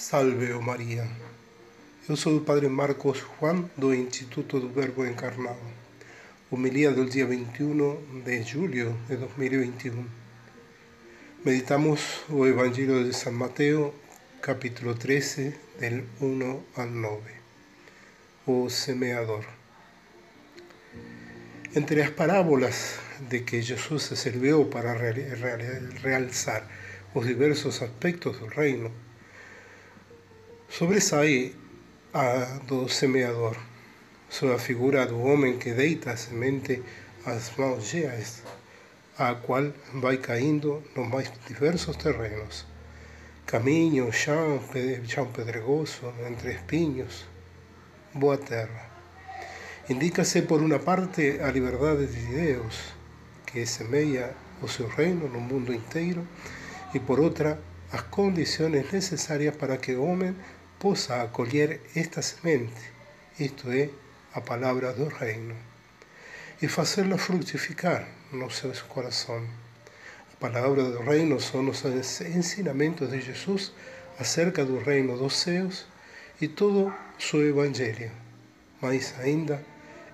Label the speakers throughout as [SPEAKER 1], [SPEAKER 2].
[SPEAKER 1] Salve, oh Maria. Eu sou o Padre Marcos Juan, do Instituto do Verbo Encarnado. Homilia del dia 21 de julho de 2021. Meditamos o Evangelho de San Mateo, capítulo 13, del 1 al 9. O semeador. Entre as parábolas de que Jesús se serviu para realzar os diversos aspectos do reino, sobressai a do semeador, sob a figura do homem que deita a semente às mãos cheias, a qual vai caindo nos mais diversos terrenos, caminho, chão, chão pedregoso, entre espinhos, boa terra. Indica-se, por uma parte, a liberdade de Deus, que semeia o seu reino no mundo inteiro, e por outra, as condições necessárias para que o homem possa acolher esta semente, isto é, a palavra do reino, e fazê-la frutificar no seu coração. A palavra do reino são os ensinamentos de Jesus acerca do reino dos céus e todo o seu evangelho. Mas ainda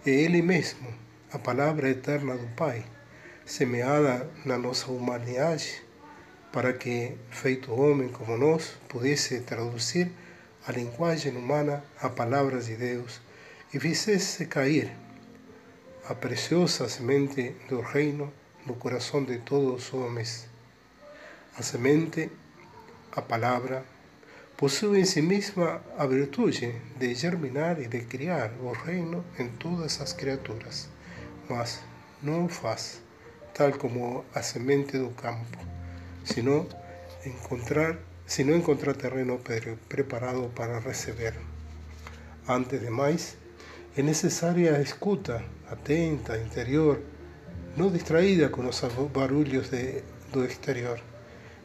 [SPEAKER 1] é Ele mesmo, a palavra eterna do Pai, semeada na nossa humanidade, para que, feito homem como nós, pudesse traduzir a linguagem humana a palavras de Deus e fizesse cair a preciosa semente do reino no coração de todos os. A semente, a palavra, possui em si mesma a virtude de germinar e de criar o reino em todas as criaturas, mas não o faz tal como a semente do campo, sino encontrar se não encontrar terreno preparado para receber. Antes de mais, é necessária a escuta atenta, interior, não distraída com os barulhos de, do exterior.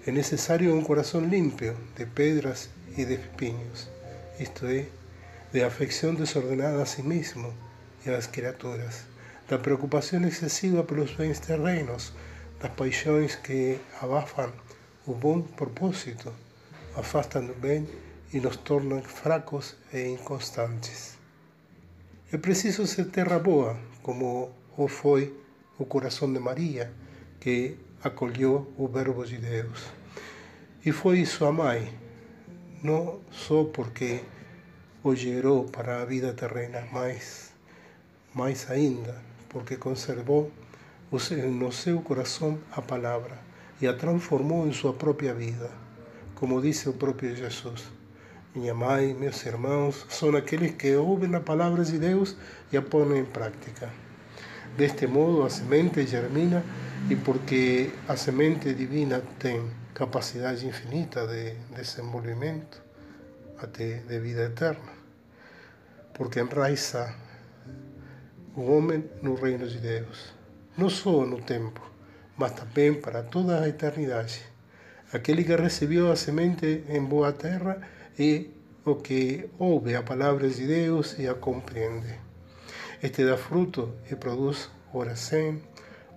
[SPEAKER 1] É necessário um coração limpo de pedras e de espinhos, isto é, de afecção desordenada a si mesmo e às criaturas, da preocupação excessiva pelos bens terrenos, das paixões que abafam o bom propósito afastan do bem e nos tornam fracos e inconstantes. É preciso ser terra boa, como o foi o coração de Maria, que acolheu o Verbo de Deus. E foi sua mãe, não só porque o gerou para a vida terrena, mas mais ainda porque conservou no seu coração a palavra e a transformou em sua própria vida como dice el propio Jesús. Minha mãe, meus irmãos, são aqueles que ouvem a palavra de Deus e a põem em prática. Deste modo, a semente germina e porque a semente divina tem capacidade infinita de desenvolvimento, até de vida eterna, porque enraiza o homem no reino de Deus, não só no tempo, mas também para toda a eternidade. Aquele que recebeu a semente em boa terra é o que ouve a palavra de Deus e a compreende. Este dá fruto e produz ora 100,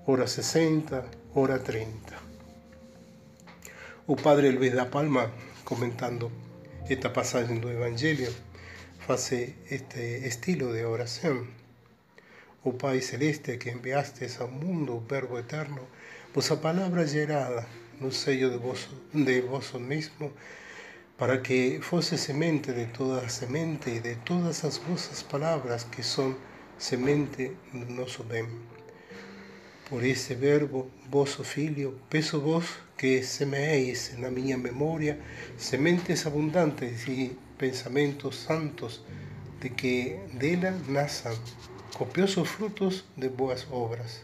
[SPEAKER 1] ora 60, ora 30. O padre Luiz da Palma, comentando esta passagem do Evangelho, faz este estilo de oração. O Pai Celeste que enviastes ao mundo o Verbo Eterno, vossa palavra gerada no sello de vos, de vos mismo, para que fosse semente de toda semente e de todas as vossas palavras que são semente do nosso bem. Por esse verbo, vosso Filho, peço vos que semeeis na minha memória sementes abundantes e pensamentos santos, de que dela nasçam copiosos frutos de boas obras.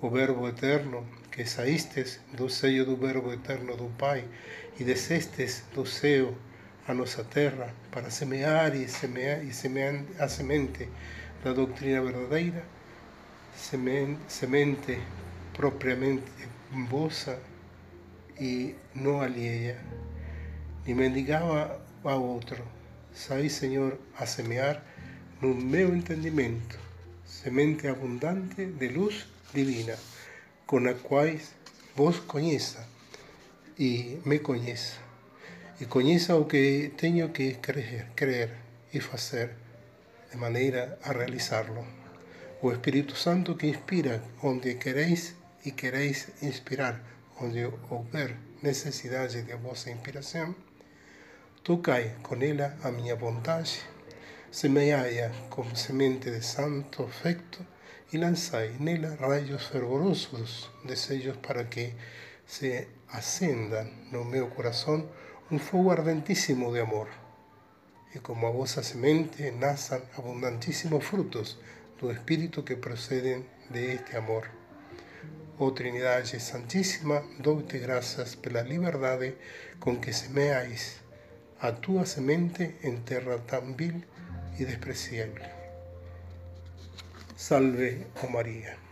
[SPEAKER 1] O Verbo eterno, que saístes do seio do Verbo eterno do Pai e descestes do céu a nossa terra para semear e semear e semear a semente da doutrina verdadeira, semente propriamente vossa e não alheia, nem mendigava a outro. Sai, Senhor, a semear no meu entendimento, semente abundante de luz divina con la cual vos conheça e me conheça, E conheça o que tenho que crer, crer e fazer de maneira a realizá-lo. O Espírito Santo que inspira onde quereis e quereis inspirar onde houver necessidade de vossa inspiração, tocai com ela a minha vontade, semeai-a como semente de santo afecto e lançai nela raios fervorosos desejos para que se acenda no meu coração un fuego ardentísimo de amor, y como a vosa semente nazan abundantísimos frutos do Espírito que proceden de este amor. Oh Trinidade Santíssima, dou-te graças pela liberdade com que semeais a tua semente em terra tão vil e despreciável. Salve, oh Maria.